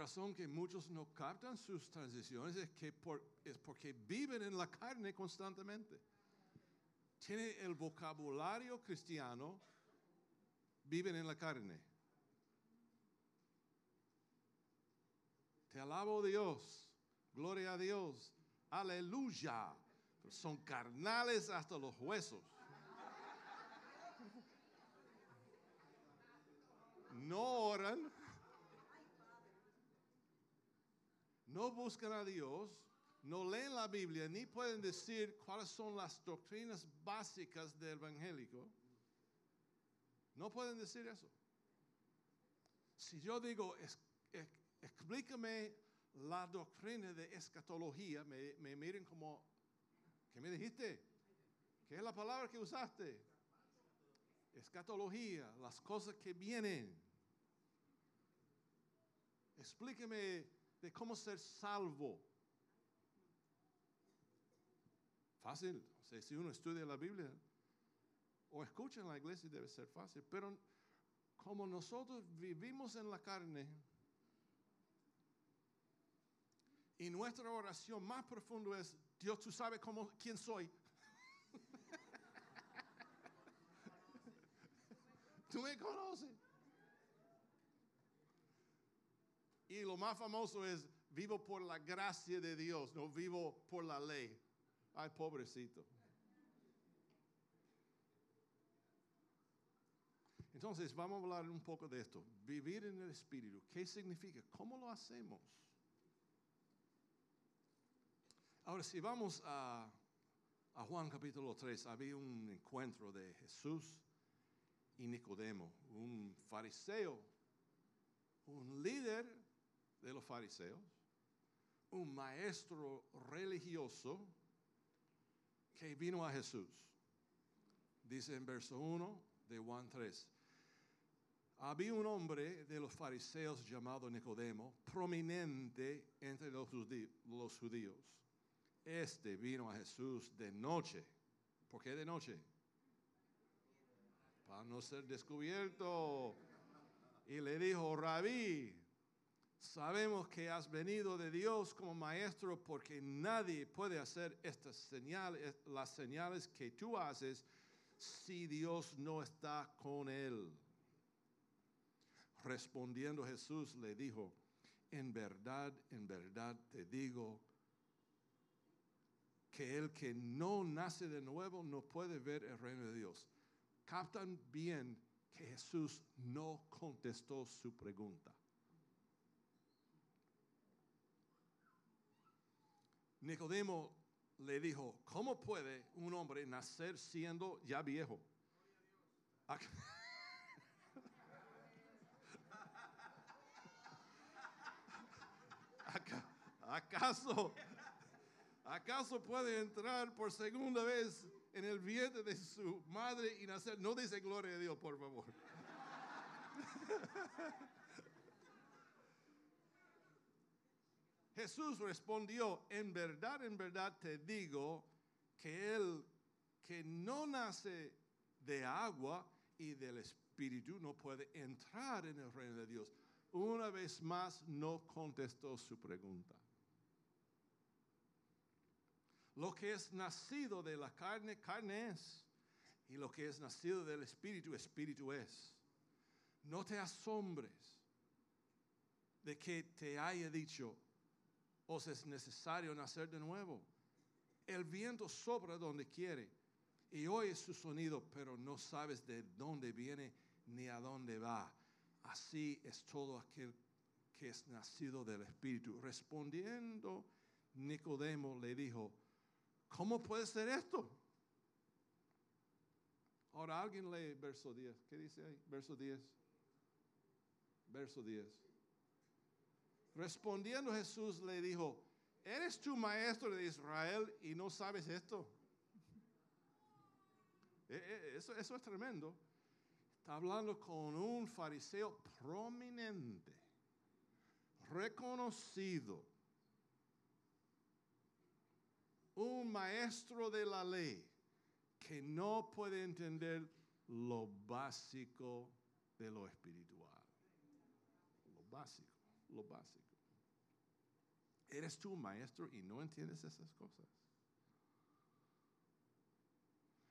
Razón que muchos no captan sus transiciones es, que por- es porque viven en la carne constantemente. Tiene el vocabulario cristiano, viven en la carne. Te alabo Dios, gloria a Dios, aleluya. Pero son carnales hasta los huesos. No oran, no buscan a Dios, no leen la Biblia, ni pueden decir cuáles son las doctrinas básicas del evangélico. No pueden decir eso. Si yo digo, "Es- ex- explícame la doctrina de escatología, me, me miren como, ¿qué me dijiste? ¿Qué es la palabra que usaste? Escatología, las cosas que vienen. Explíqueme de cómo ser salvo. Fácil, o sea, si uno estudia la Biblia o escucha en la iglesia debe ser fácil, pero como nosotros vivimos en la carne y nuestra oración más profunda es, Dios, tú sabes cómo, quién soy. tú me conoces. Y lo más famoso es, vivo por la gracia de Dios, no vivo por la ley. Ay, pobrecito. Entonces, vamos a hablar un poco de esto. Vivir en el Espíritu. ¿Qué significa? ¿Cómo lo hacemos? Ahora, si vamos a, a Juan capítulo 3, había un encuentro de Jesús y Nicodemo, un fariseo, un líder de los fariseos, un maestro religioso que vino a Jesús. Dice en verso 1 de Juan 3. Había un hombre de los fariseos llamado Nicodemo, prominente entre los judí- los judíos. Este vino a Jesús de noche. ¿Por qué de noche? Para no ser descubierto. Y le dijo, rabí, sabemos que has venido de Dios como maestro porque nadie puede hacer estas señales, las señales que tú haces si Dios no está con él. Respondiendo Jesús le dijo, en verdad, en verdad te digo que el que no nace de nuevo no puede ver el reino de Dios. Captan bien que Jesús no contestó su pregunta. Nicodemo le dijo, ¿cómo puede un hombre nacer siendo ya viejo? Ac- Aca- ¿Acaso, acaso puede entrar por segunda vez en el vientre de su madre y nacer? No dice gloria a Dios, por favor. Jesús respondió, en verdad, en verdad te digo que el que no nace de agua y del Espíritu no puede entrar en el reino de Dios. Una vez más no contestó su pregunta. Lo que es nacido de la carne, carne es. Y lo que es nacido del Espíritu, Espíritu es. No te asombres de que te haya dicho, os es necesario nacer de nuevo. El viento sopra donde quiere y oyes su sonido, pero no sabes de dónde viene ni a dónde va. Así es todo aquel que es nacido del Espíritu. Respondiendo, Nicodemo le dijo, ¿cómo puede ser esto? Ahora alguien lee verso 10. ¿Qué dice ahí? Verso 10. Verso 10. Respondiendo Jesús le dijo, ¿Eres tu maestro de Israel y no sabes esto? Eh, eh, Eso, eso es tremendo. Está hablando con un fariseo prominente, reconocido, un maestro de la ley que no puede entender lo básico de lo espiritual. Lo básico, lo básico. ¿Eres tú maestro y no entiendes esas cosas?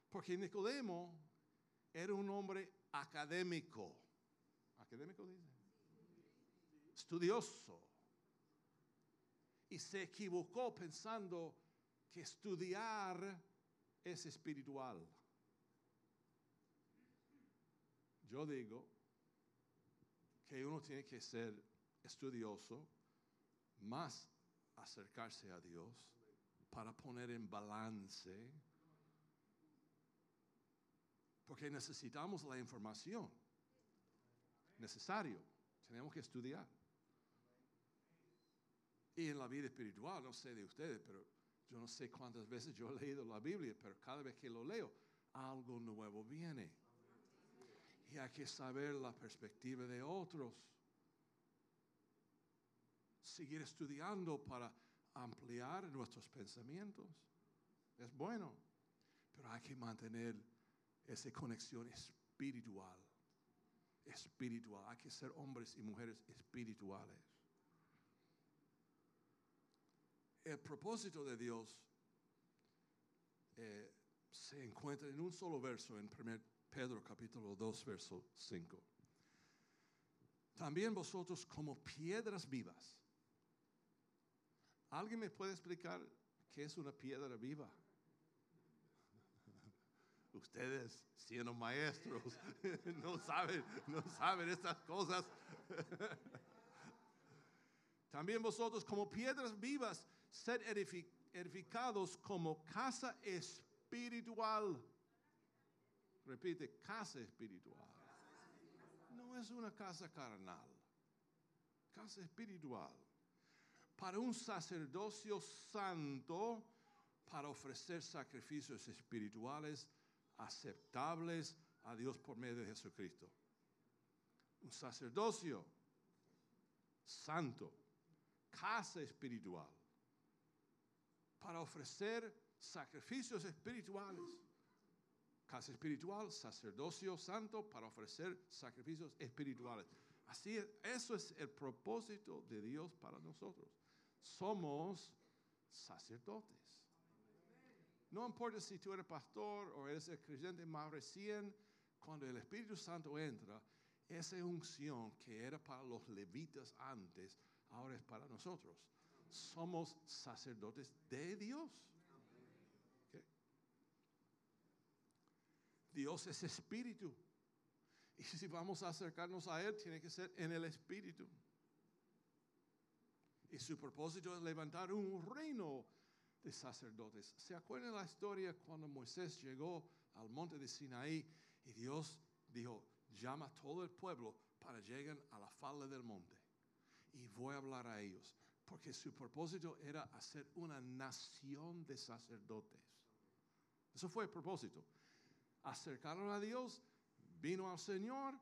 Porque Nicodemo era un hombre académico. ¿Académico dice? Estudioso. Y se equivocó pensando que estudiar es espiritual. Yo digo que uno tiene que ser estudioso, más acercarse a Dios para poner en balance, porque necesitamos la información. Necesario, tenemos que estudiar. Y en la vida espiritual, no sé de ustedes, pero yo no sé cuántas veces yo he leído la Biblia, pero cada vez que lo leo, algo nuevo viene. Y hay que saber la perspectiva de otros. Seguir estudiando para ampliar nuestros pensamientos. Es bueno, pero hay que mantener esa conexión espiritual. Espiritual. Hay que ser hombres y mujeres espirituales. El propósito de Dios eh, se encuentra en un solo verso en 1 Pedro capítulo 2, verso 5. También vosotros como piedras vivas. ¿Alguien me puede explicar qué es una piedra viva? Ustedes, siendo maestros, no saben, no saben estas cosas. También vosotros como piedras vivas, sed edificados como casa espiritual. Repite, casa espiritual. No es una casa carnal, casa espiritual. Para un sacerdocio santo, para ofrecer sacrificios espirituales aceptables a Dios por medio de Jesucristo. Un sacerdocio santo, casa espiritual, para ofrecer sacrificios espirituales. Casa espiritual, sacerdocio santo, para ofrecer sacrificios espirituales. Así es, eso es el propósito de Dios para nosotros. Somos sacerdotes. No importa si tú eres pastor o eres el creyente más recién, cuando el Espíritu Santo entra, esa unción que era para los levitas antes, ahora es para nosotros. Somos sacerdotes de Dios. Dios es espíritu. Y si vamos a acercarnos a Él, tiene que ser en el espíritu. Y su propósito es levantar un reino de sacerdotes. ¿Se acuerdan la historia cuando Moisés llegó al monte de Sinaí y Dios dijo, llama a todo el pueblo para llegar a la falda del monte? Y voy a hablar a ellos, porque su propósito era hacer una nación de sacerdotes. Eso fue el propósito. Acercaron a Dios, vino al Señor,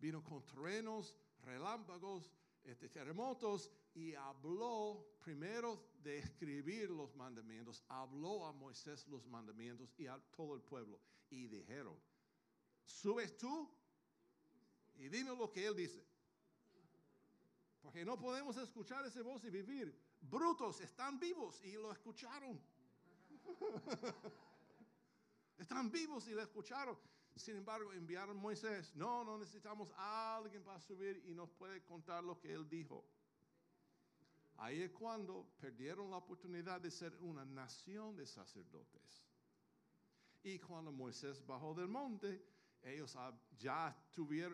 vino con truenos, relámpagos, este, terremotos y habló primero de escribir los mandamientos, habló a Moisés los mandamientos y a todo el pueblo y dijeron, subes tú y dinos lo que él dice. Porque no podemos escuchar esa voz y vivir. Brutos están vivos y lo escucharon. están vivos y lo escucharon. Sin embargo, enviaron Moisés. No, no necesitamos a alguien para subir y nos puede contar lo que él dijo. Ahí es cuando perdieron la oportunidad de ser una nación de sacerdotes. Y cuando Moisés bajó del monte, ellos ya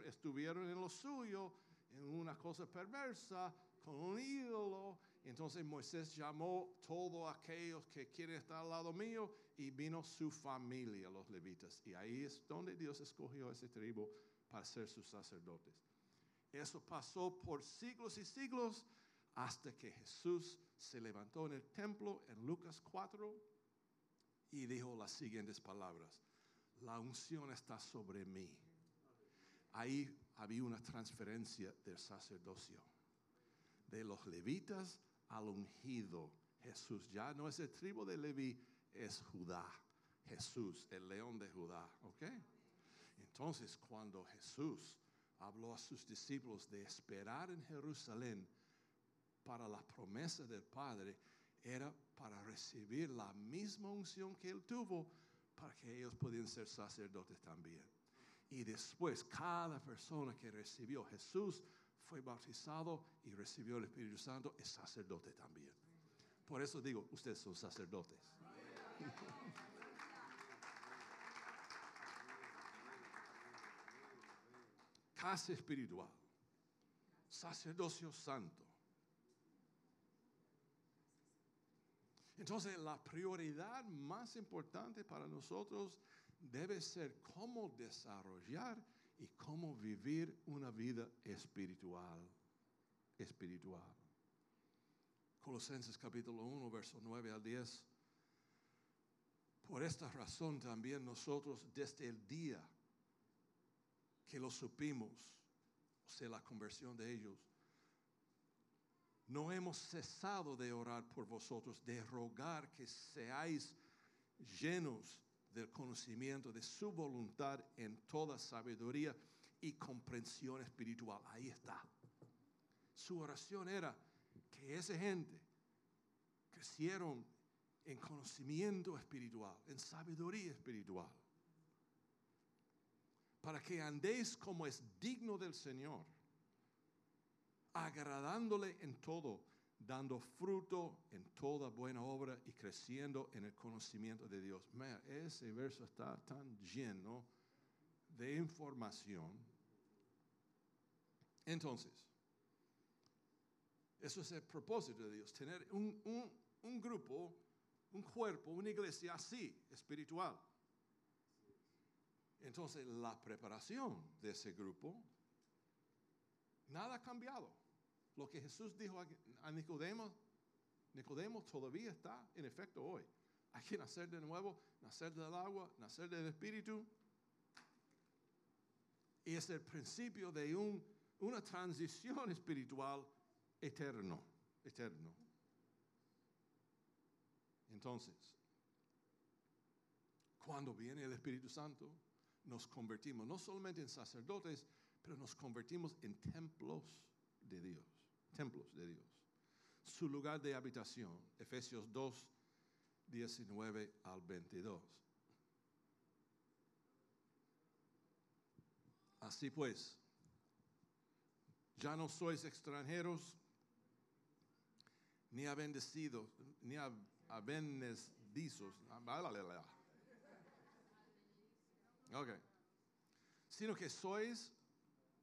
estuvieron, en lo suyo, en una cosa perversa, con un ídolo. Entonces Moisés llamó a todos aquellos que quieren estar al lado mío y vino su familia, los levitas. Y ahí es donde Dios escogió ese tribu para ser sus sacerdotes. Eso pasó por siglos y siglos hasta que Jesús se levantó en el templo en Lucas 4 y dijo las siguientes palabras. La unción está sobre mí. Ahí había una transferencia del sacerdocio. De los levitas al ungido Jesús. Ya no es el tribu de Leví, es Judá. Jesús, el león de Judá. ¿Ok? Entonces, cuando Jesús habló a sus discípulos de esperar en Jerusalén para la promesa del Padre, era para recibir la misma unción que él tuvo para que ellos pudieran ser sacerdotes también. Y después cada persona que recibió Jesús fue bautizado y recibió el Espíritu Santo es sacerdote también. Por eso digo, ustedes son sacerdotes. Casa espiritual, sacerdocio santo. Entonces, la prioridad más importante para nosotros debe ser cómo desarrollar y cómo vivir una vida espiritual. Espiritual. Colosenses capítulo 1, verso 9 al 10. Por esta razón también nosotros desde el día que lo supimos, o sea, la conversión de ellos, no hemos cesado de orar por vosotros, de rogar que seáis llenos del conocimiento de su voluntad en toda sabiduría y comprensión espiritual. Ahí está. Su oración era que esa gente crecieron en conocimiento espiritual, en sabiduría espiritual, para que andéis como es digno del Señor agradándole en todo, dando fruto en toda buena obra y creciendo en el conocimiento de Dios. ese verso está tan lleno de información. Entonces, eso es el propósito de Dios, tener un, un grupo, un cuerpo, una iglesia así, espiritual. Entonces, la preparación de ese grupo, nada ha cambiado. Lo que Jesús dijo a Nicodemo, Nicodemo todavía está en efecto hoy. Hay que nacer de nuevo, nacer del agua, nacer del Espíritu. Y es el principio de una transición espiritual eterno, eterno. Entonces, cuando viene el Espíritu Santo, nos convertimos no solamente en sacerdotes, pero nos convertimos en templos de Dios templos de Dios. Su lugar de habitación, Efesios 2, 19 al 22. Así pues, ya no sois extranjeros, ni a bendecidos, ni a, a Ok. Sino que sois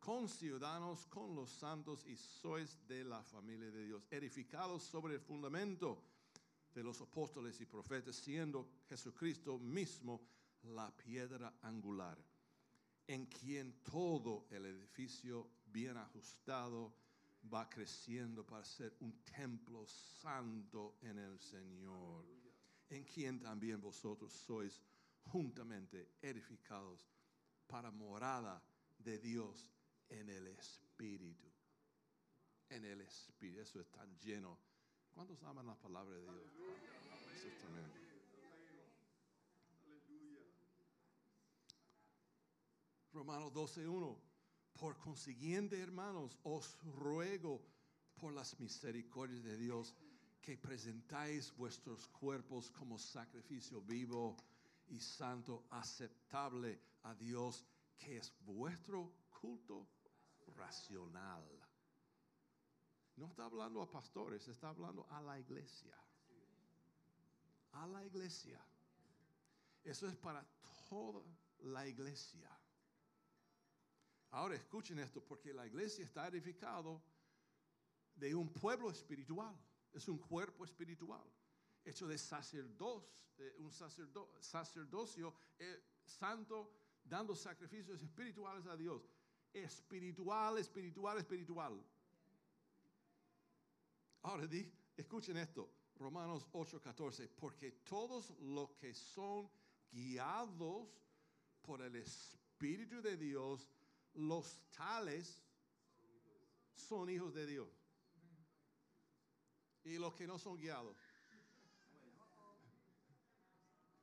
conciudadanos con los santos y sois de la familia de Dios, edificados sobre el fundamento de los apóstoles y profetas, siendo Jesucristo mismo la piedra angular, en quien todo el edificio bien ajustado va creciendo para ser un templo santo en el Señor, en quien también vosotros sois juntamente edificados para morada de Dios en el Espíritu. En el Espíritu. Eso es tan lleno. ¿Cuántos aman la palabra de Dios? Eso es tremendo. Romanos 12.1. Por consiguiente, hermanos, os ruego por las misericordias de Dios que presentáis vuestros cuerpos como sacrificio vivo y santo, aceptable a Dios, que es vuestro culto racional. No está hablando a pastores, está hablando a la iglesia. A la iglesia. Eso es para toda la iglesia. Ahora escuchen esto, porque la iglesia está edificado de un pueblo espiritual. Es un cuerpo espiritual, hecho de sacerdotes, un sacerdocio eh, santo, dando sacrificios espirituales a Dios espiritual, espiritual, espiritual. Ahora di, escuchen esto, Romanos 8:14, porque todos los que son guiados por el Espíritu de Dios, los tales son hijos de Dios. Y los que no son guiados.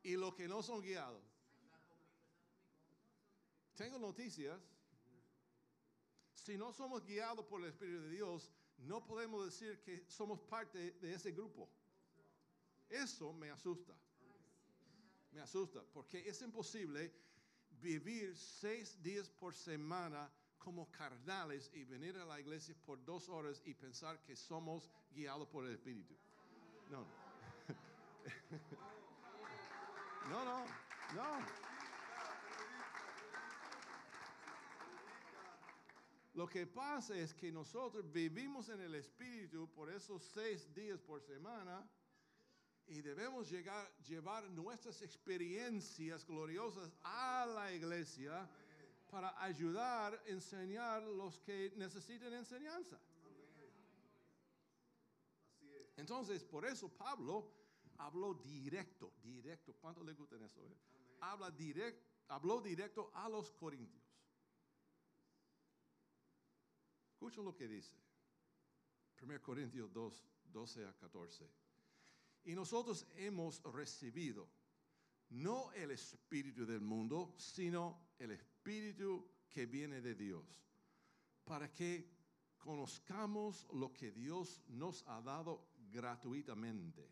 Y los que no son guiados. Tengo noticias. Si no somos guiados por el Espíritu de Dios, no podemos decir que somos parte de ese grupo. Eso me asusta. Me asusta, porque es imposible vivir seis días por semana como carnales y venir a la iglesia por dos horas y pensar que somos guiados por el Espíritu. No, no, no, no. Lo que pasa es que nosotros vivimos en el Espíritu por esos seis días por semana y debemos llevar nuestras experiencias gloriosas a la iglesia para ayudar, enseñar los que necesiten enseñanza. Entonces, por eso Pablo habló directo, directo. ¿Cuánto le gusta eso? eh? Habla direct, habló directo a los corintios. Escuchen lo que dice. 1 Corintios 2, 12 a 14. Y nosotros hemos recibido no el espíritu del mundo, sino el espíritu que viene de Dios, para que conozcamos lo que Dios nos ha dado gratuitamente,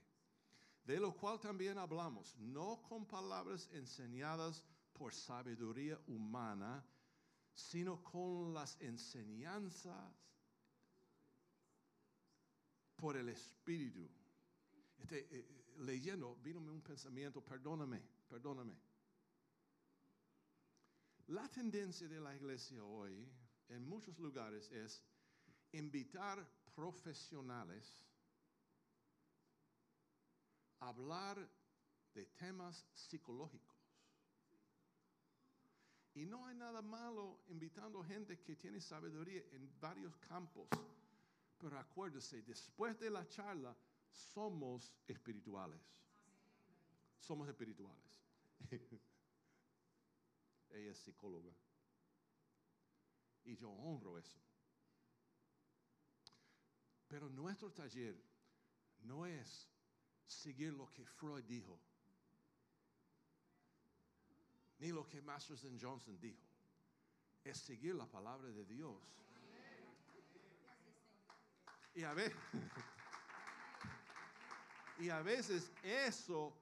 de lo cual también hablamos, no con palabras enseñadas por sabiduría humana, sino con las enseñanzas por el Espíritu. Este, eh, eh, leyendo, vínome un pensamiento, perdóname, perdóname. La tendencia de la iglesia hoy, en muchos lugares, es invitar profesionales a hablar de temas psicológicos. Y no hay nada malo invitando gente que tiene sabiduría en varios campos. Pero acuérdese, después de la charla, somos espirituales. Somos espirituales. Ella es psicóloga. Y yo honro eso. Pero nuestro taller no es seguir lo que Freud dijo, ni lo que Masters and Johnson dijo. Es seguir la palabra de Dios. Y a veces, y a veces eso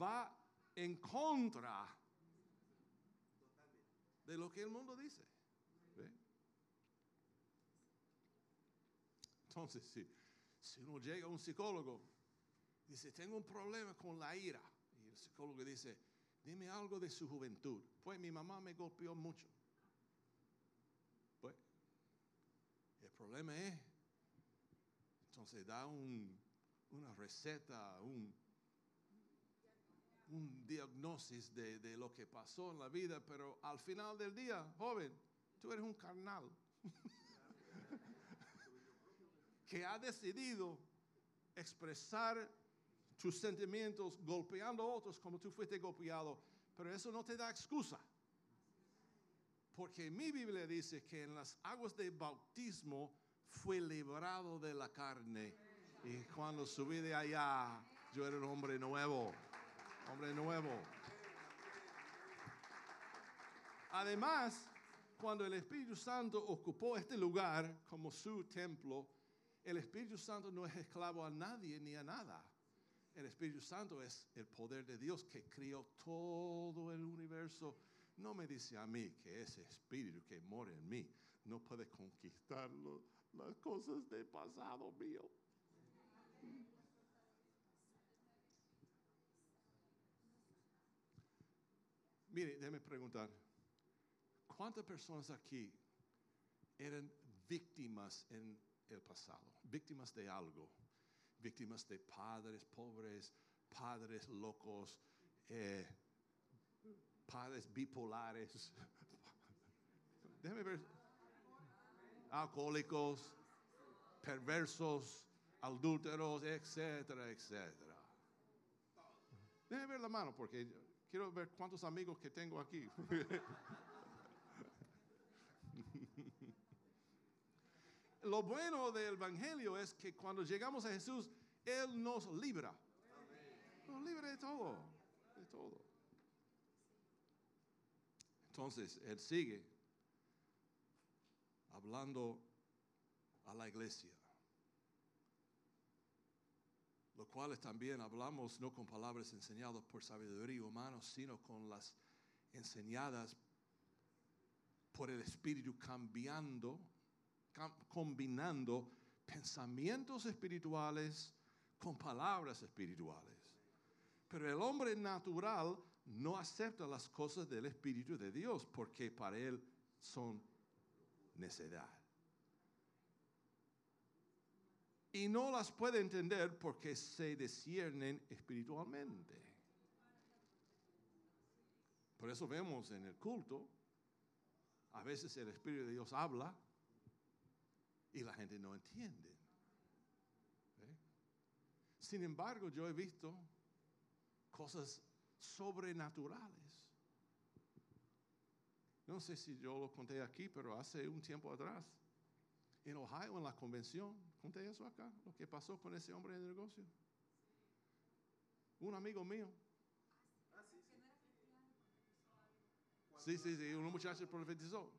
va en contra de lo que el mundo dice. ¿Ve? Entonces, si, si uno llega a un psicólogo, dice, tengo un problema con la ira. Y el psicólogo dice, dime algo de su juventud. Pues mi mamá me golpeó mucho. Pues, el problema es, entonces da un, una receta, un, un diagnosis de, de lo que pasó en la vida, pero al final del día, joven, tú eres un carnal que ha decidido expresar tus sentimientos golpeando a otros como tú fuiste golpeado, pero eso no te da excusa. Porque mi Biblia dice que en las aguas de bautismo fue librado de la carne. Y cuando subí de allá, yo era un hombre nuevo. Hombre nuevo. Además, cuando el Espíritu Santo ocupó este lugar como su templo, el Espíritu Santo no es esclavo a nadie ni a nada. El Espíritu Santo es el poder de Dios que crió todo el universo. No me dice a mí que ese Espíritu que mora en mí no puede conquistar las cosas del pasado mío. Mire, déjeme preguntar, ¿cuántas personas aquí eran víctimas en el pasado? Víctimas de algo, víctimas de padres pobres, padres locos, eh, padres bipolares, déjeme ver, alcohólicos, perversos, adúlteros, etcétera, etcétera. Déjeme ver la mano porque quiero ver cuántos amigos que tengo aquí. Lo bueno del Evangelio es que cuando llegamos a Jesús, Él nos libra. Nos libra de todo, de todo. Entonces, Él sigue hablando a la iglesia. Lo cual también hablamos no con palabras enseñadas por sabiduría humana, sino con las enseñadas por el Espíritu cambiando, combinando pensamientos espirituales con palabras espirituales. Pero el hombre natural no acepta las cosas del Espíritu de Dios porque para él son necedad. Y no las puede entender porque se desciernen espiritualmente. Por eso vemos en el culto, a veces el Espíritu de Dios habla y la gente no entiende. ¿Eh? Sin embargo, yo he visto cosas sobrenaturales. No sé si yo lo conté aquí, pero hace un tiempo atrás, en Ohio, en la convención, conté eso acá, lo que pasó con ese hombre de negocio. Un amigo mío. Sí, sí, sí, un muchacho profetizó.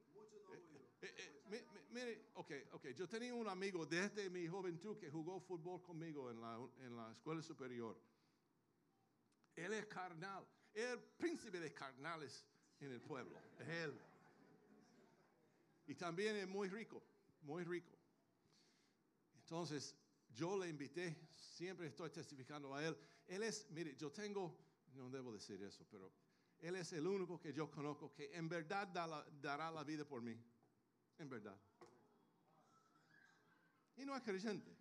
Eh, eh, mire, ok, ok, yo tenía un amigo desde mi juventud que jugó fútbol conmigo en la, en la escuela superior. Él es carnal, el príncipe de carnales en el pueblo, es él. Y también es muy rico, muy rico. Entonces, yo le invité, siempre estoy testificando a él. Él es, mire, yo tengo, no debo decir eso, pero él es el único que yo conozco que en verdad dará la vida por mí. En verdad. Y no es creyente.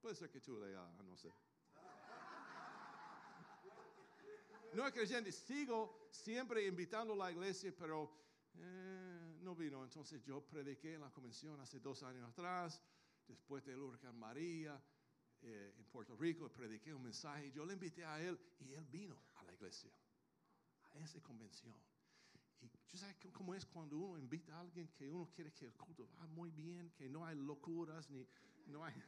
Puede ser que tú leas, no sé. No es creyente. Sigo siempre invitando a la iglesia, pero eh, no vino. Entonces yo prediqué en la convención hace dos años atrás, después del huracán María, eh, en Puerto Rico, prediqué un mensaje. Yo le invité a él y él vino a la iglesia, a esa convención. Y tú sabes cómo es cuando uno invita a alguien que uno quiere que el culto va muy bien, que no hay locuras, ni no hay...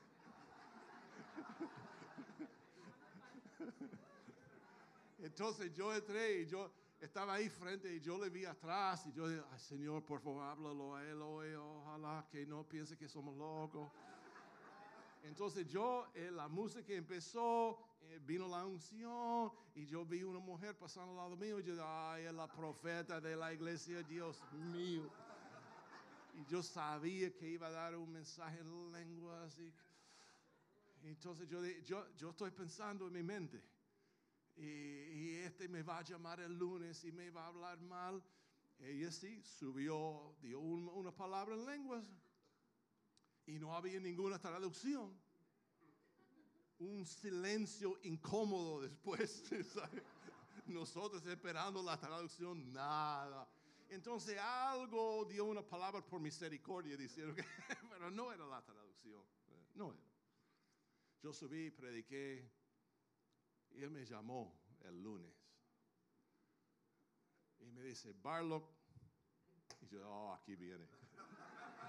Entonces yo entré y yo estaba ahí frente y yo le vi atrás y yo dije, Ay, Señor, por favor, háblalo a él hoy, ojalá que no piense que somos locos. Entonces yo, eh, la música empezó, vino la unción y yo vi una mujer pasando al lado mío y yo ay, es la profeta de la iglesia, Dios mío. Y yo sabía que iba a dar un mensaje en lenguas. Y, entonces yo, yo, yo estoy pensando en mi mente, y, este me va a llamar el lunes y me va a hablar mal. Ella sí subió, dio una palabra en lenguas y no había ninguna traducción. Un silencio incómodo después. Nosotros esperando la traducción, nada. Entonces algo dio una palabra por misericordia diciendo que, pero no era la traducción. No era. Yo subí, prediqué, y él me llamó el lunes. Y me dice, Barlock. Y yo, oh, aquí viene.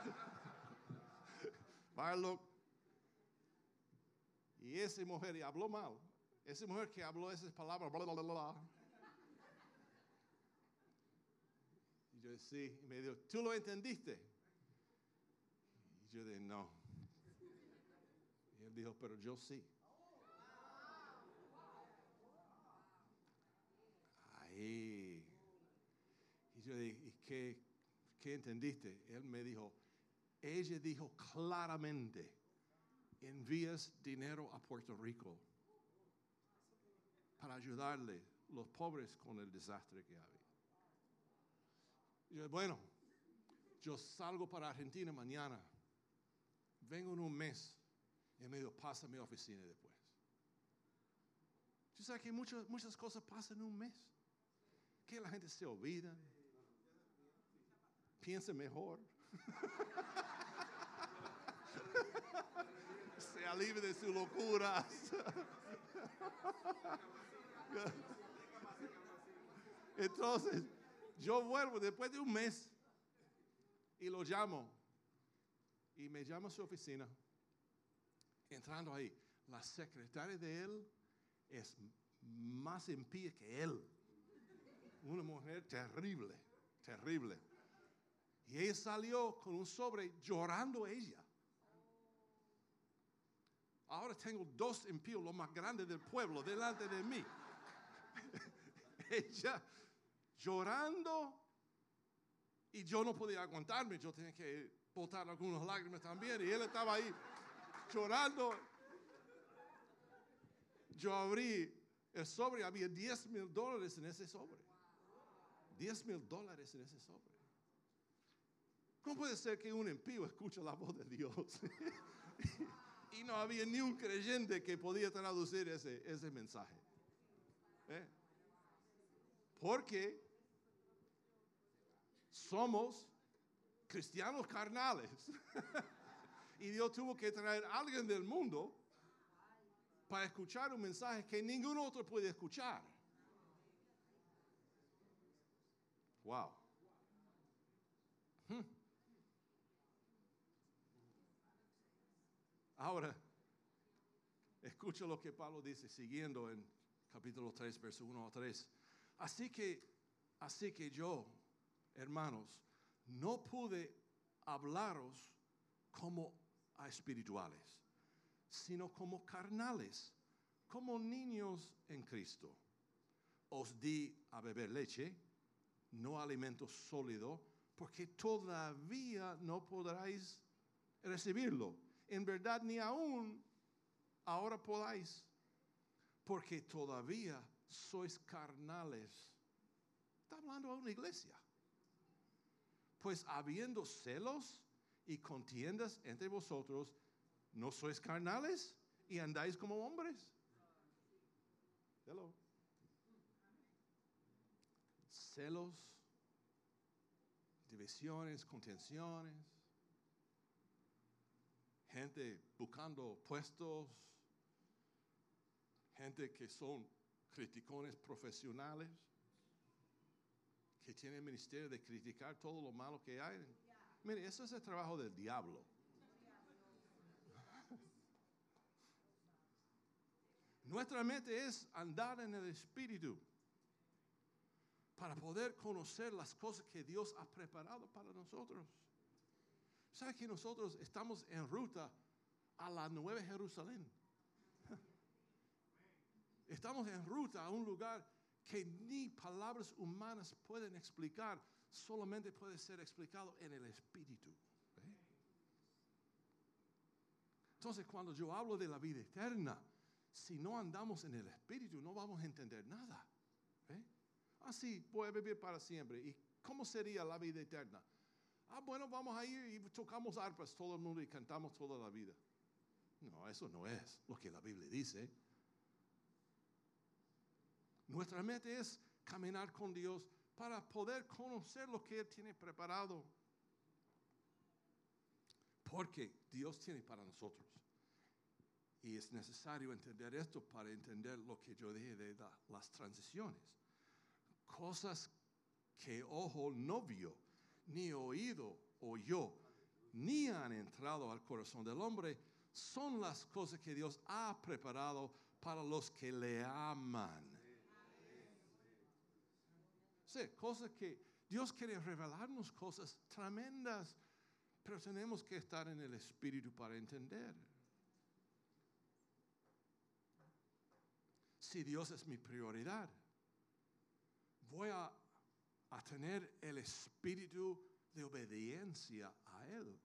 Barlock. Y esa mujer, y habló mal. Esa mujer que habló esas palabras, bla, bla, bla, bla. Y yo, sí. Y me dijo, ¿tú lo entendiste? Y yo dije, no. Y él dijo, pero yo sí. Y yo dije, qué, qué entendiste? Él me dijo, ella dijo claramente, envías dinero a Puerto Rico para ayudarle los pobres con el desastre que había. Yo, bueno, yo salgo para Argentina mañana, vengo en un mes, y me dijo, pasa a mi oficina después. Tú sabes que muchas, muchas cosas pasan en un mes que la gente se olvida, piense mejor. se alivie de sus locuras. Entonces, yo vuelvo después de un mes y lo llamo. Y me llama a su oficina. Entrando ahí, la secretaria de él es más impía que él. Una mujer terrible, terrible. Y ella salió con un sobre llorando ella. Ahora tengo dos impíos, los más grandes del pueblo, delante de mí. ella llorando y yo no podía aguantarme, yo tenía que botar algunas lágrimas también y él estaba ahí llorando. Yo abrí el sobre, había 10 mil dólares en ese sobre. 10 mil dólares en ese sobre. ¿Cómo puede ser que un impío escuche la voz de Dios? y no había ni un creyente que podía traducir ese, ese mensaje. ¿Eh? Porque somos cristianos carnales. y Dios tuvo que traer a alguien del mundo para escuchar un mensaje que ningún otro puede escuchar. Wow. Ahora, escucha lo que Pablo dice, siguiendo en capítulo 3, verso 1 a 3. Así que, así que yo, hermanos, no pude hablaros como a espirituales, sino como carnales, como niños en Cristo. Os di a beber leche, no alimento sólido, porque todavía no podráis recibirlo. En verdad, ni aún ahora podáis, porque todavía sois carnales. Está hablando a una iglesia. Pues habiendo celos y contiendas entre vosotros, ¿no sois carnales y andáis como hombres? Hello. Celos, divisiones, contenciones, gente buscando puestos, gente que son criticones profesionales que tienen el ministerio de criticar todo lo malo que hay. Mire, eso es el trabajo del diablo. Nuestra mente es andar en el Espíritu para poder conocer las cosas que Dios ha preparado para nosotros. ¿Sabe que nosotros estamos en ruta a la Nueva Jerusalén? Estamos en ruta a un lugar que ni palabras humanas pueden explicar, solamente puede ser explicado en el Espíritu. Entonces, cuando yo hablo de la vida eterna, si no andamos en el Espíritu, no vamos a entender nada. Así, voy a vivir para siempre. ¿Y cómo sería la vida eterna? Ah, bueno, vamos a ir y tocamos arpas todo el mundo y cantamos toda la vida. No, eso no es lo que la Biblia dice. Nuestra meta es caminar con Dios para poder conocer lo que Él tiene preparado. Porque Dios tiene para nosotros. Y es necesario entender esto para entender lo que yo dije de las transiciones. Cosas que ojo no vio, ni oído oyó, ni han entrado al corazón del hombre, son las cosas que Dios ha preparado para los que le aman. Sí, cosas que Dios quiere revelarnos cosas tremendas, pero tenemos que estar en el Espíritu para entender. Si Dios es mi prioridad, voy a, a tener el espíritu de obediencia a Él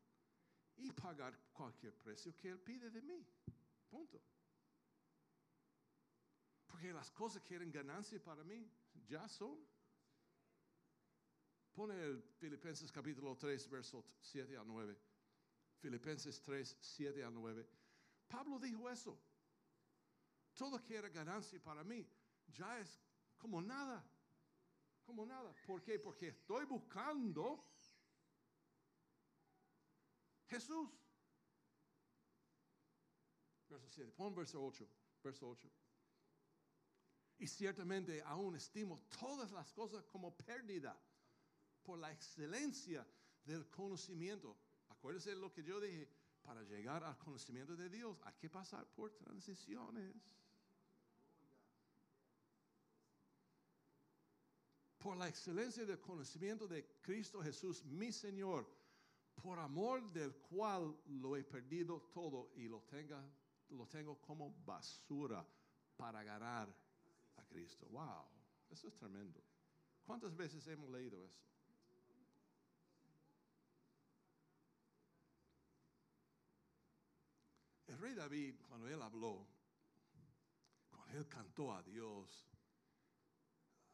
y pagar cualquier precio que Él pide de mí. Punto. Porque las cosas que eran ganancia para mí ya son. Pone el Filipenses capítulo 3, versos 7 a 9. Filipenses 3, 7 a 9. Pablo dijo eso. Todo que era ganancia para mí ya es como nada. Como nada. ¿Por qué? Porque estoy buscando Jesús. Verso 7. Pon verso 8. Verso 8. Y ciertamente aún estimo todas las cosas como pérdida por la excelencia del conocimiento. Acuérdese de lo que yo dije. Para llegar al conocimiento de Dios hay que pasar por transiciones. Por la excelencia del conocimiento de Cristo Jesús, mi Señor, por amor del cual lo he perdido todo y lo, tengo como basura para ganar a Cristo. Wow, eso es tremendo. ¿Cuántas veces hemos leído eso? El rey David, cuando él habló, cuando él cantó a Dios,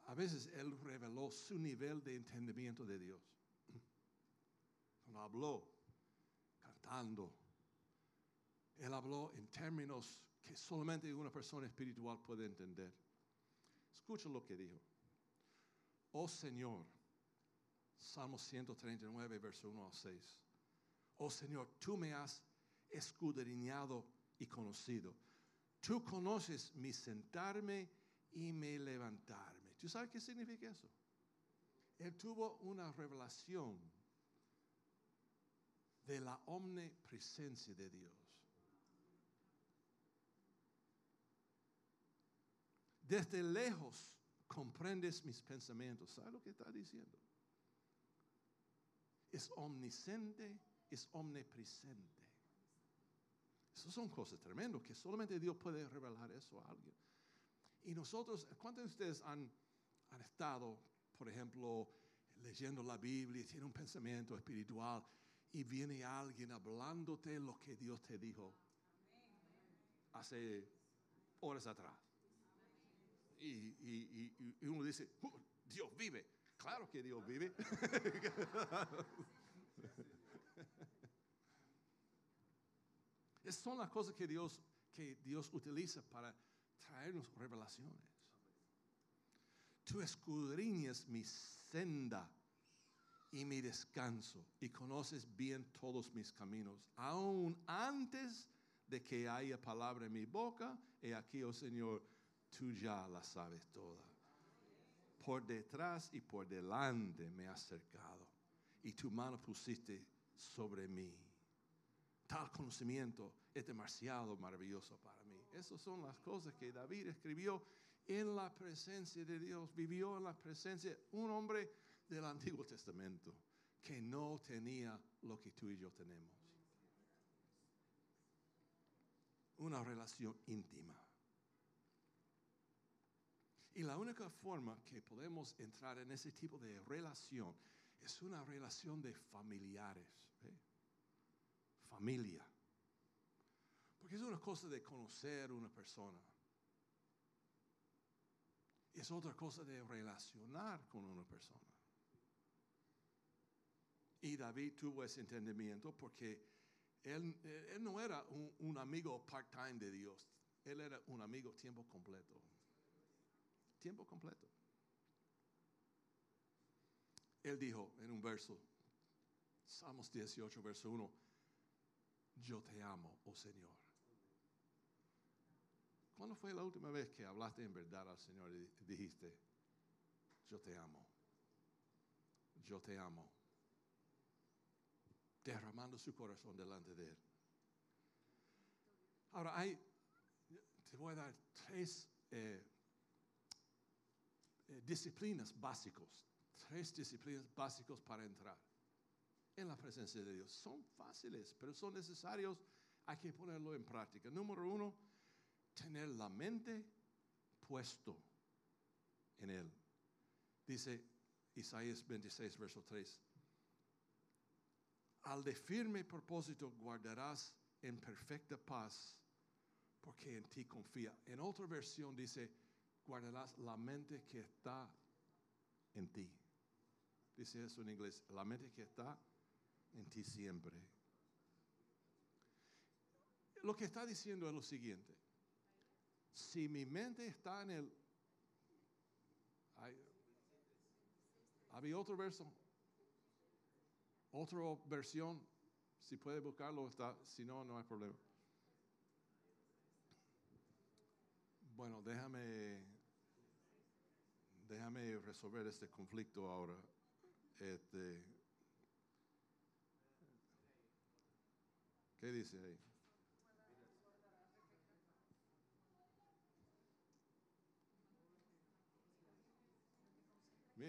a veces él reveló su nivel de entendimiento de Dios. Cuando habló, cantando, él habló en términos que solamente una persona espiritual puede entender. Escucha lo que dijo. Oh Señor, Salmo 139, verso 1 al 6. Oh Señor, tú me has escudriñado y conocido. Tú conoces mi sentarme y mi levantarme. ¿Tú sabes qué significa eso? Él tuvo una revelación de la omnipresencia de Dios. Desde lejos comprendes mis pensamientos. ¿Sabes lo que está diciendo? Es omnisciente, es omnipresente. Esas son cosas tremendas que solamente Dios puede revelar eso a alguien. Y nosotros, ¿cuántos de ustedes han, han estado, por ejemplo, leyendo la Biblia y tienen un pensamiento espiritual y viene alguien hablándote lo que Dios te dijo hace horas atrás? Y, uno dice, "Oh, Dios vive. Claro que Dios vive. Esas son las cosas que Dios, que Dios utiliza para traernos revelaciones. Tú escudriñas mi senda y mi descanso y conoces bien todos mis caminos. Aún antes de que haya palabra en mi boca, he aquí, oh Señor, tú ya la sabes toda. Por detrás y por delante me has cercado y tu mano pusiste sobre mí. Tal conocimiento es demasiado maravilloso para mí. Esas son las cosas que David escribió en la presencia de Dios. Vivió en la presencia un hombre del Antiguo Testamento que no tenía lo que tú y yo tenemos. Una relación íntima. Y la única forma que podemos entrar en ese tipo de relación es una relación de familiares. Familia. Porque es una cosa de conocer una persona. Es otra cosa de relacionar con una persona. Y David tuvo ese entendimiento porque él, él no era un, un amigo part-time de Dios. Él era un amigo tiempo completo. Tiempo completo. Él dijo en un verso, Salmos 18, verso 1, yo te amo, oh Señor. ¿Cuándo fue la última vez que hablaste en verdad al Señor y dijiste, yo te amo? Yo te amo. Derramando su corazón delante de Él. Ahora, hay, te voy a dar tres eh, eh, disciplinas básicos, tres disciplinas básicos para entrar en la presencia de Dios. Son fáciles, pero son necesarios. Hay que ponerlo en práctica. Número uno, tener la mente puesto en Él. Dice Isaías 26, verso 3. Al de firme propósito guardarás en perfecta paz, porque en ti confía. En otra versión dice, guardarás la mente que está en ti. Dice eso en inglés, la mente que está en ti siempre. Lo que está diciendo es lo siguiente. Si mi mente está en el... Hay, ¿Había otro verso? Otra versión, si puede buscarlo, está, si no, no hay problema. Bueno, déjame, déjame resolver este conflicto ahora. Este, ¿Qué dice ahí?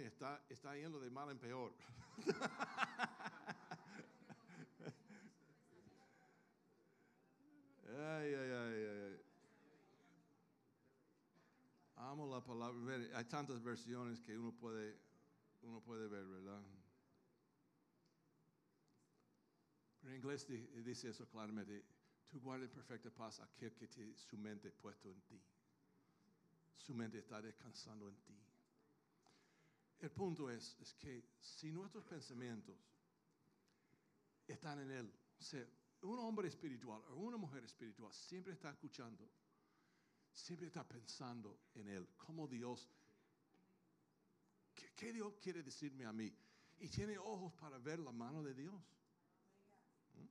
Está, está yendo de mal en peor. ay, ay, ay, ay. Amo la palabra. Hay tantas versiones que uno puede, uno puede ver, ¿verdad? En inglés di- dice eso claramente. Tú guarda en perfecta paz aquel que te, su mente puesto en ti. Su mente está descansando en ti. El punto es, es que si nuestros pensamientos están en Él, un hombre espiritual o una mujer espiritual siempre está escuchando, siempre está pensando en Él, como Dios, ¿qué, qué Dios quiere decirme a mí? Y tiene ojos para ver la mano de Dios. ¿Mm?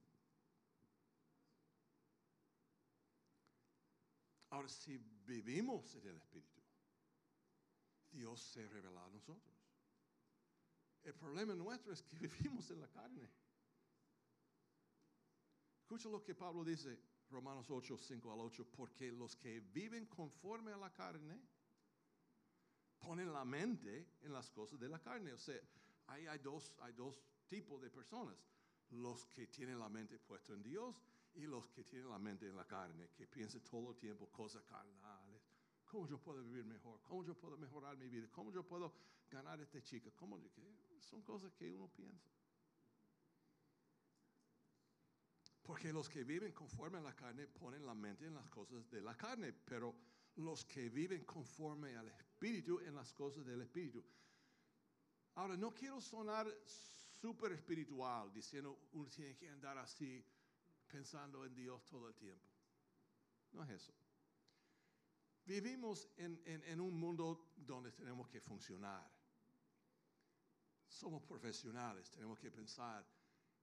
Ahora, si vivimos en el Espíritu, Dios se revela a nosotros. El problema nuestro es que vivimos en la carne. Escucha lo que Pablo dice, Romanos 8, 5 al 8, porque los que viven conforme a la carne ponen la mente en las cosas de la carne. O sea, ahí hay dos, hay dos tipos de personas. Los que tienen la mente puesta en Dios y los que tienen la mente en la carne, que piensan todo el tiempo cosas carnales. ¿Cómo yo puedo vivir mejor? ¿Cómo yo puedo mejorar mi vida? ¿Cómo yo puedo ganar a esta chica? ¿Cómo yo- qué? Son cosas que uno piensa. Porque los que viven conforme a la carne ponen la mente en las cosas de la carne, pero los que viven conforme al Espíritu en las cosas del Espíritu. Ahora, no quiero sonar súper espiritual diciendo uno tiene que andar así pensando en Dios todo el tiempo. No es eso. Vivimos en, en- en un mundo donde tenemos que funcionar. Somos profesionales, tenemos que pensar,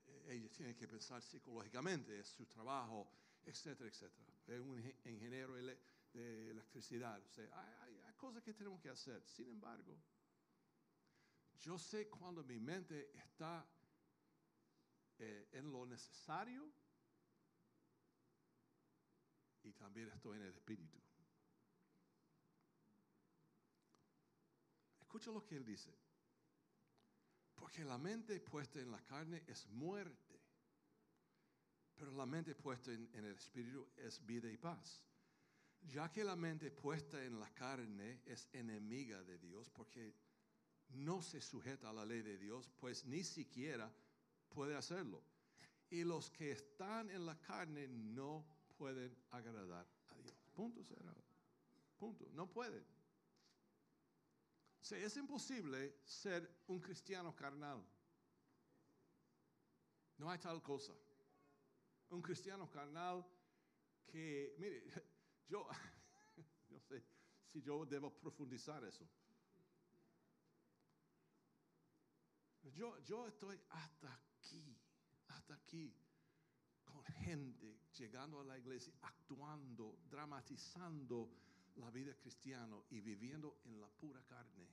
eh, ellos tienen que pensar psicológicamente, es su trabajo, etcétera, etcétera. Es un ingen- ingeniero de electricidad. Hay cosas que tenemos que hacer. Sin embargo, yo sé cuando mi mente está eh, en lo necesario y también estoy en el espíritu. Escucha lo que él dice. Porque la mente puesta en la carne es muerte, pero la mente puesta en, el espíritu es vida y paz. Ya que la mente puesta en la carne es enemiga de Dios porque no se sujeta a la ley de Dios, pues ni siquiera puede hacerlo. Y los que están en la carne no pueden agradar a Dios. Punto cerrado. Punto. No pueden. Sea, es imposible ser un cristiano carnal. No hay tal cosa. Un cristiano carnal que, mire, yo no sé si yo debo profundizar eso. Yo, yo estoy hasta aquí, hasta aquí, con gente llegando a la iglesia, actuando, dramatizando la vida cristiana y viviendo en la pura carne.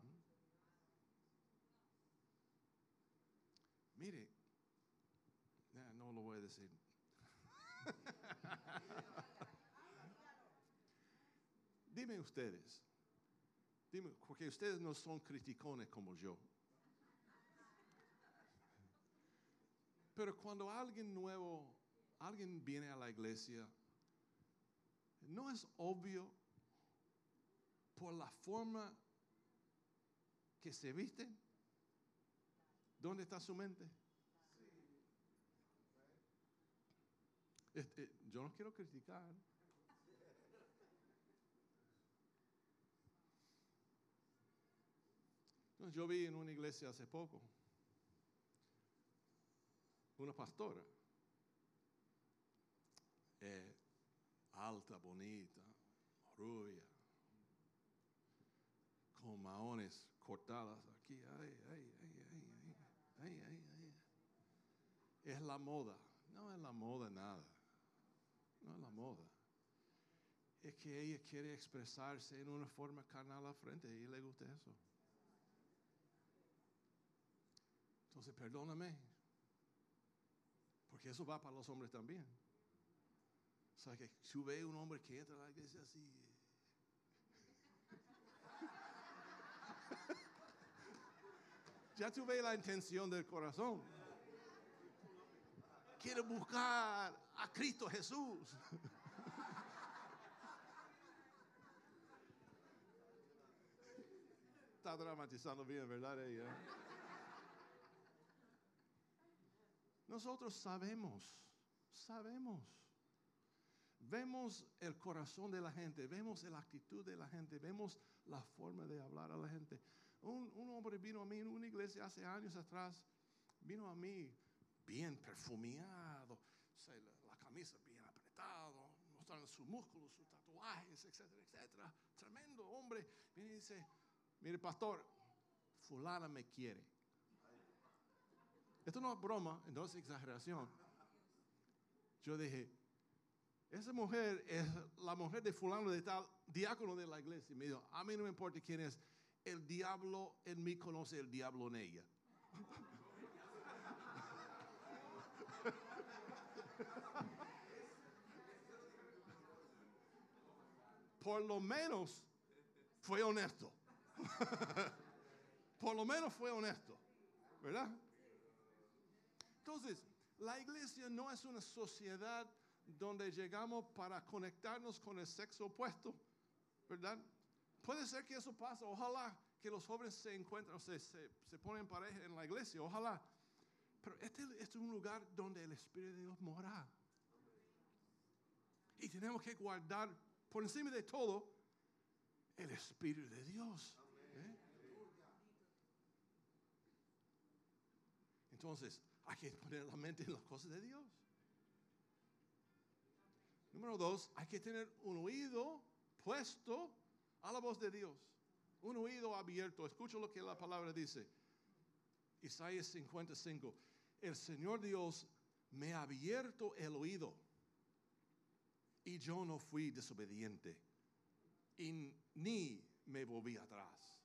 ¿Mm? Mire, no lo voy a decir. Dime ustedes, dime, porque ustedes no son criticones como yo. Pero cuando alguien nuevo, alguien viene a la iglesia, no es obvio por la forma que se visten. ¿Dónde está su mente? Este, yo no quiero criticar. Yo vi en una iglesia hace poco una pastora, eh, alta, bonita, rubia, con maones cortadas aquí. Ay, ay, ay, ay, ay, ay, ay, ay. Es la moda. No es la moda nada. No es la moda. Es que ella quiere expresarse en una forma carnal al frente y le gusta eso. Entonces, perdóname. Porque eso va para los hombres también. O sea, que si ve un hombre que entra a la iglesia así, ya tuve la intención del corazón. Quiere buscar a Cristo Jesús. Está dramatizando bien, ¿verdad? Ella? Nosotros sabemos, sabemos. Vemos el corazón de la gente, vemos la actitud de la gente, vemos la forma de hablar a la gente. Un, hombre vino a mí en una iglesia hace años atrás, vino a mí bien perfumeado, la, camisa bien apretado, mostrando sus músculos, sus tatuajes, etcétera, etcétera. Tremendo hombre. Viene y dice, mire pastor, fulana me quiere. Esto no es broma, no es exageración. Yo dije, esa mujer es la mujer de fulano de tal, diácono de la iglesia. Y me dijo, a mí no me importa quién es, el diablo en mí conoce el diablo en ella. Por lo menos fue honesto. Por lo menos fue honesto. ¿Verdad? Entonces, la iglesia no es una sociedad donde llegamos para conectarnos con el sexo opuesto, ¿verdad? Puede ser que eso pase, ojalá que los jóvenes se encuentren, se, se, se ponen pareja en la iglesia, ojalá. Pero este, este, es un lugar donde el Espíritu de Dios mora. Y tenemos que guardar por encima de todo el Espíritu de Dios. ¿eh? Entonces, hay que poner la mente en las cosas de Dios. Número dos, hay que tener un oído puesto a la voz de Dios. Un oído abierto. Escucha lo que la palabra dice. Isaías 55. El Señor Dios me ha abierto el oído y yo no fui desobediente y ni me volví atrás.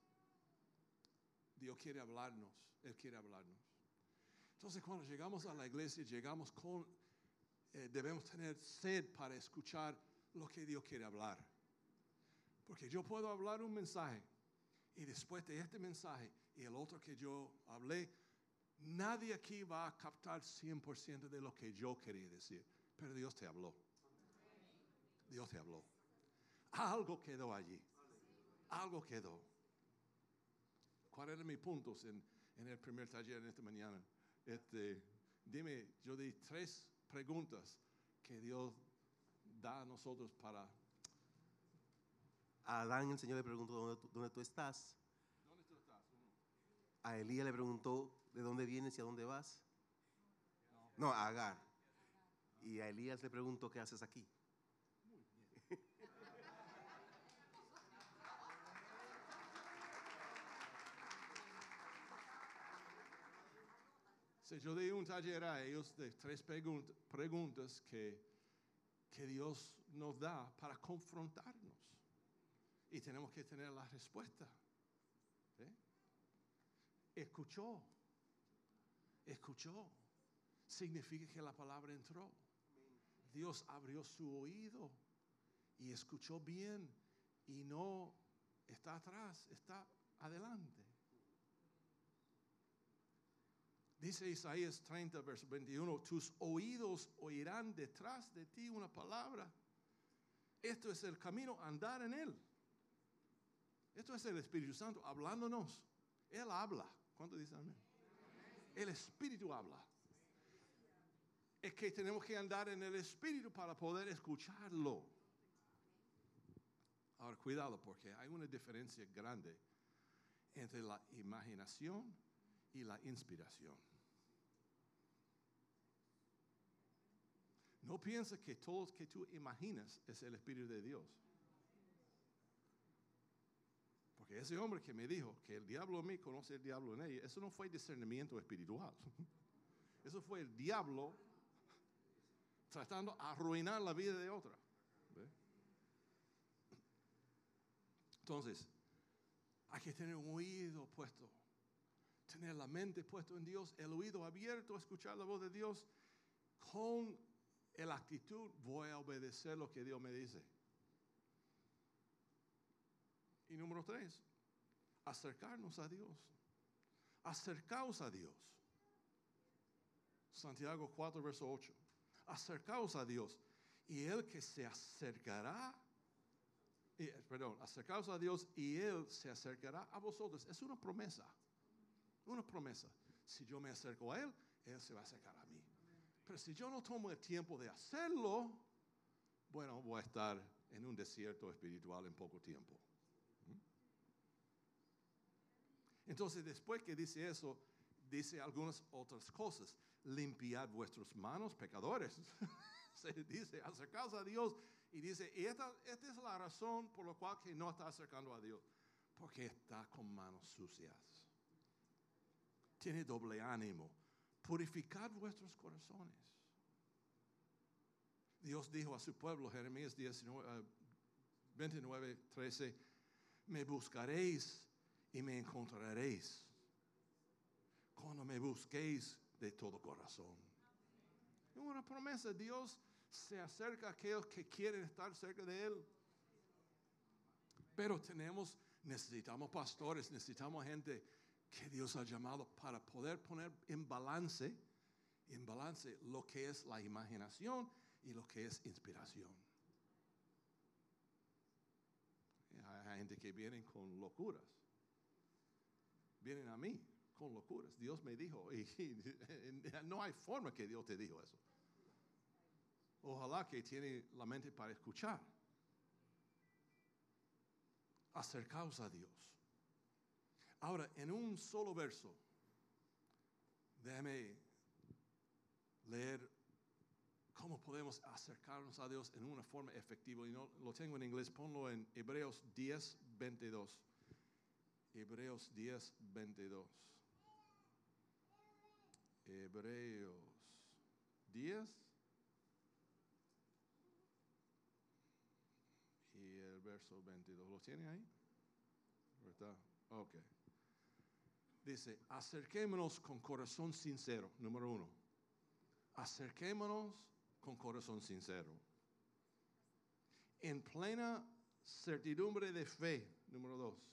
Dios quiere hablarnos, Él quiere hablarnos. Entonces cuando llegamos a la iglesia, llegamos con, eh, debemos tener sed para escuchar lo que Dios quiere hablar. Porque yo puedo hablar un mensaje y después de este mensaje y el otro que yo hablé, nadie aquí va a captar 100% de lo que yo quería decir. Pero Dios te habló. Dios te habló. Algo quedó allí. Algo quedó. ¿Cuáles eran mis puntos en, en el primer taller en esta mañana? Este, dime, yo di tres preguntas que Dios da a nosotros para... A Adán el Señor le preguntó, ¿dónde tú, dónde tú estás? ¿Dónde tú estás? A Elías le preguntó, ¿de dónde vienes y a dónde vas? No, a Agar. Y a Elías le preguntó, ¿qué haces aquí? Yo di un taller a ellos de tres preguntas que, que Dios nos da para confrontarnos. Y tenemos que tener la respuesta. Escuchó. Escuchó. Significa que la palabra entró. Dios abrió su oído y escuchó bien y no está atrás, está adelante. Dice Isaías 30, verso 21, tus oídos oirán detrás de ti una palabra. Esto es el camino, andar en él. Esto es el Espíritu Santo hablándonos. Él habla. ¿Cuánto dice amén? El Espíritu habla. Es que tenemos que andar en el Espíritu para poder escucharlo. Ahora, cuidado, porque hay una diferencia grande entre la imaginación y la inspiración. No pienses que todo lo que tú imaginas es el Espíritu de Dios. Porque ese hombre que me dijo que el diablo en mí conoce el diablo en ella, eso no fue discernimiento espiritual. Eso fue el diablo tratando de arruinar la vida de otra. Entonces, hay que tener un oído puesto, tener la mente puesto en Dios, el oído abierto a escuchar la voz de Dios con la actitud, voy a obedecer lo que Dios me dice. Y número tres, acercarnos a Dios. Acercaos a Dios. Santiago 4, verso 8. Acercaos a Dios. Y Él que se acercará, eh, perdón, acercaos a Dios y Él se acercará a vosotros. Es una promesa. Una promesa. Si yo me acerco a Él, Él se va a acercar a mí. Pero si yo no tomo el tiempo de hacerlo, bueno, voy a estar en un desierto espiritual en poco tiempo. Entonces, después que dice eso, dice algunas otras cosas. Limpiad vuestras manos, pecadores. Se dice, acercaos a Dios. Y dice, y esta, esta es la razón por la cual que no está acercando a Dios. Porque está con manos sucias. Tiene doble ánimo. Purificad vuestros corazones. Dios dijo a su pueblo, Jeremías 19, 29, 13, me buscaréis y me encontraréis cuando me busquéis de todo corazón. Es una promesa, Dios se acerca a aquellos que quieren estar cerca de Él. Pero tenemos, necesitamos pastores, necesitamos gente que Dios ha llamado para poder poner en balance, en balance lo que es la imaginación y lo que es inspiración. Hay gente que viene con locuras vienen a mí con locuras. Dios me dijo, y, no hay forma que Dios te dijo eso. Ojalá que tiene la mente para escuchar. Acercaos a Dios. Ahora, en un solo verso, déjame leer cómo podemos acercarnos a Dios en una forma efectiva. Y no lo tengo en inglés, ponlo en Hebreos 10, 22. Hebreos 10, 22. Hebreos 10. Y el verso 22. ¿Lo tiene ahí? ¿Verdad? Ok. Dice, acerquémonos con corazón sincero, número uno. Acerquémonos con corazón sincero. En plena certidumbre de fe, número dos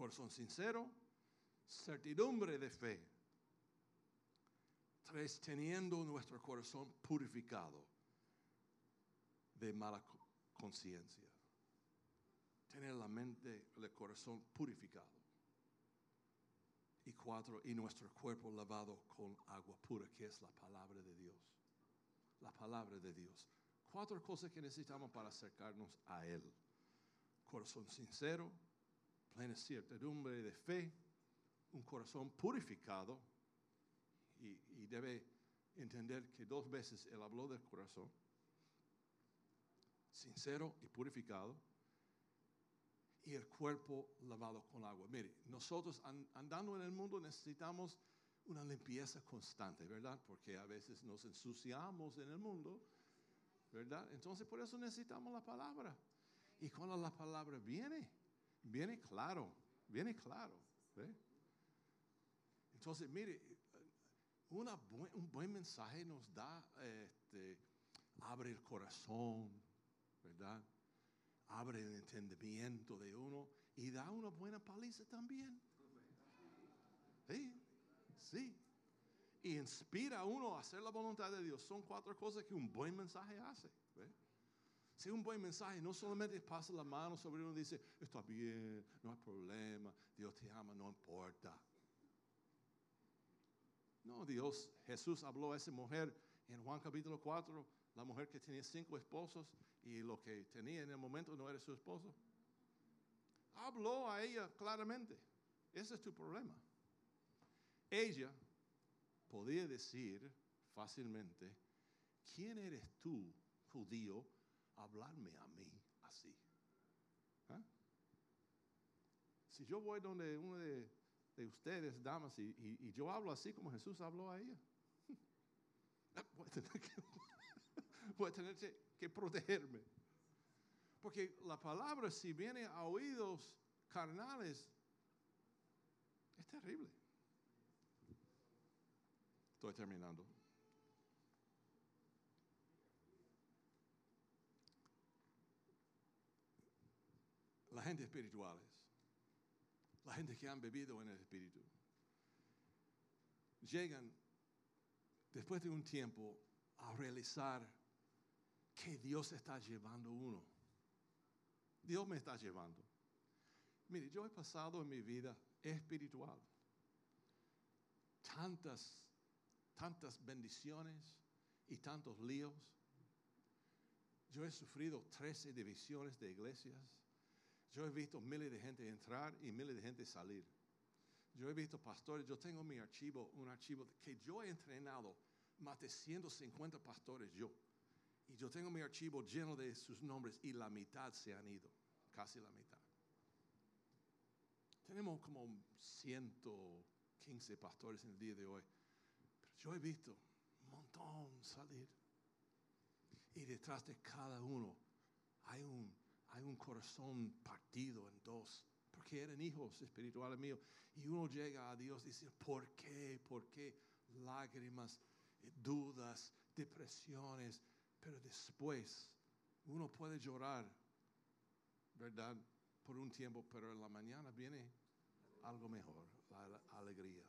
corazón sincero, certidumbre de fe. Tres, teniendo nuestro corazón purificado de mala conciencia. Tener la mente, el corazón purificado. Y cuatro, y nuestro cuerpo lavado con agua pura, que es la palabra de Dios. La palabra de Dios. Cuatro cosas que necesitamos para acercarnos a Él. Corazón sincero, plena certidumbre de fe, un corazón purificado, y, y, debe entender que dos veces él habló del corazón, sincero y purificado, y el cuerpo lavado con agua. Mire, nosotros andando en el mundo necesitamos una limpieza constante, ¿verdad? Porque a veces nos ensuciamos en el mundo, ¿verdad? Entonces por eso necesitamos la palabra. Y cuando la palabra viene, viene claro, viene claro. Entonces, mire, un buen mensaje nos da, este, abre el corazón, ¿verdad? Abre el entendimiento de uno y da una buena paliza también. Sí, sí. Y inspira a uno a hacer la voluntad de Dios. Son cuatro cosas que un buen mensaje hace. Si un buen mensaje no solamente pasa la mano sobre uno y dice, está bien, no hay problema, Dios te ama, no importa. No, Dios, Jesús habló a esa mujer en Juan capítulo 4, la mujer que tenía cinco esposos y lo que tenía en el momento no era su esposo. Habló a ella claramente. Ese es tu problema. Ella podía decir fácilmente, ¿quién eres tú, judío? hablarme a mí así. ¿Ah? Si yo voy donde uno de, ustedes, damas, y, yo hablo así como Jesús habló a ella, voy a tener que, voy a tener que protegerme. Porque la palabra si viene a oídos carnales, es terrible. Estoy terminando. La gente espirituales, la gente que han bebido en el espíritu, llegan después de un tiempo a realizar que Dios está llevando uno. Dios me está llevando. Mire, yo he pasado en mi vida espiritual tantas, tantas bendiciones y tantos líos. Yo he sufrido 13 divisiones de iglesias. Yo he visto miles de gente entrar y miles de gente salir. Yo he visto pastores, yo tengo mi archivo, un archivo que yo he entrenado más de 150 pastores yo. Y yo tengo mi archivo lleno de sus nombres y la mitad se han ido, casi la mitad. Tenemos como 115 pastores en el día de hoy. Pero yo he visto un montón salir. Y detrás de cada uno hay un, hay un corazón partido en dos. Porque eran hijos espirituales míos. Y uno llega a Dios y dice, ¿por qué? ¿Por qué? Lágrimas, dudas, depresiones. Pero después uno puede llorar, ¿verdad? Por un tiempo, pero en la mañana viene algo mejor, la alegría.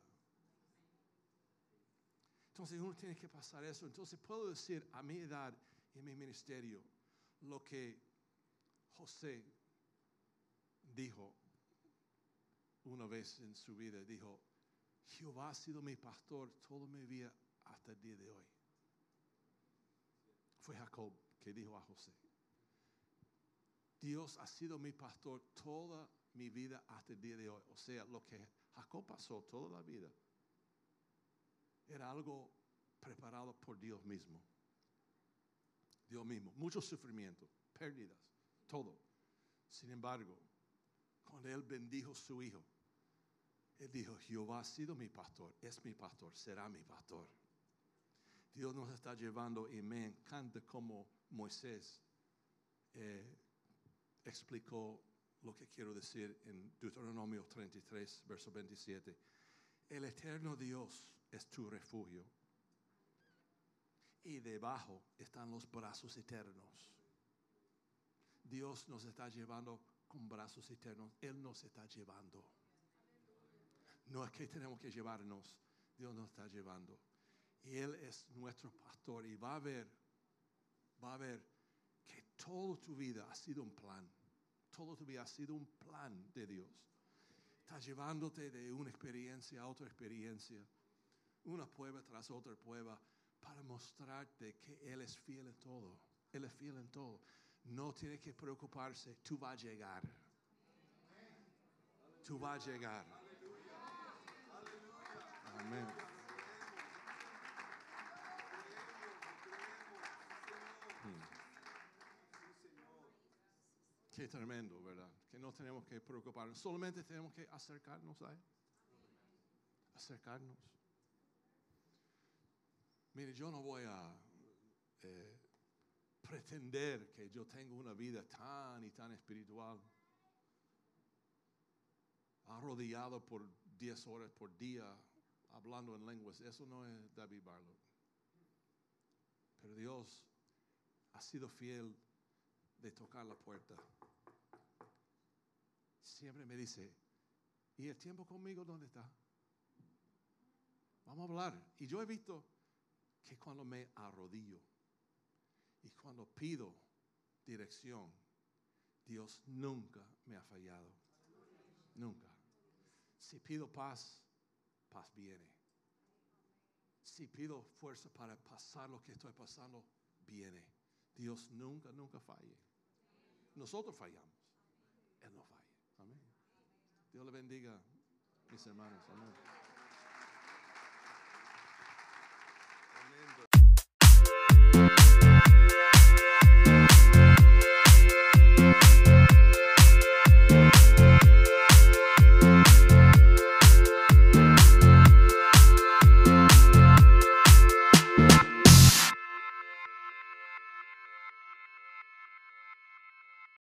Entonces uno tiene que pasar eso. Entonces puedo decir a mi edad y en mi ministerio lo que José dijo una vez en su vida. Dijo, Jehová ha sido mi pastor toda mi vida hasta el día de hoy. Fue Jacob que dijo a José, Dios ha sido mi pastor toda mi vida hasta el día de hoy. O sea, lo que Jacob pasó toda la vida era algo preparado por Dios mismo. Dios mismo. Mucho sufrimiento, pérdidas, todo. Sin embargo, cuando él bendijo a su hijo, él dijo, Jehová ha sido mi pastor, es mi pastor, será mi pastor. Dios nos está llevando y me encanta como Moisés eh, explicó lo que quiero decir en Deuteronomio 33, verso 27. El eterno Dios es tu refugio y debajo están los brazos eternos. Dios nos está llevando con brazos eternos. Él nos está llevando. No es que tenemos que llevarnos, Dios nos está llevando. Él es nuestro pastor y va a ver, va a ver que toda tu vida ha sido un plan. Toda tu vida ha sido un plan de Dios. Está llevándote de una experiencia a otra experiencia, una prueba tras otra prueba, para mostrarte que Él es fiel en todo. Él es fiel en todo. No tiene que preocuparse, tú vas a llegar. Tú vas a llegar. Amén. Qué tremendo, ¿verdad? Que no tenemos que preocuparnos, solamente tenemos que acercarnos a Él. Acercarnos. Mire, yo no voy a eh, pretender que yo tengo una vida tan y tan espiritual, arrodillado por 10 horas por día hablando en lenguas. Eso no es David Barlow. Pero Dios ha sido fiel de tocar la puerta. Siempre me dice, ¿y el tiempo conmigo dónde está? Vamos a hablar. Y yo he visto que cuando me arrodillo y cuando pido dirección, Dios nunca me ha fallado. Nunca. Si pido paz, paz viene. Si pido fuerza para pasar lo que estoy pasando, viene. Dios nunca, nunca falle. Nosotros fallamos. Él no falla. Amén. Dios le bendiga, mis hermanos. Amén.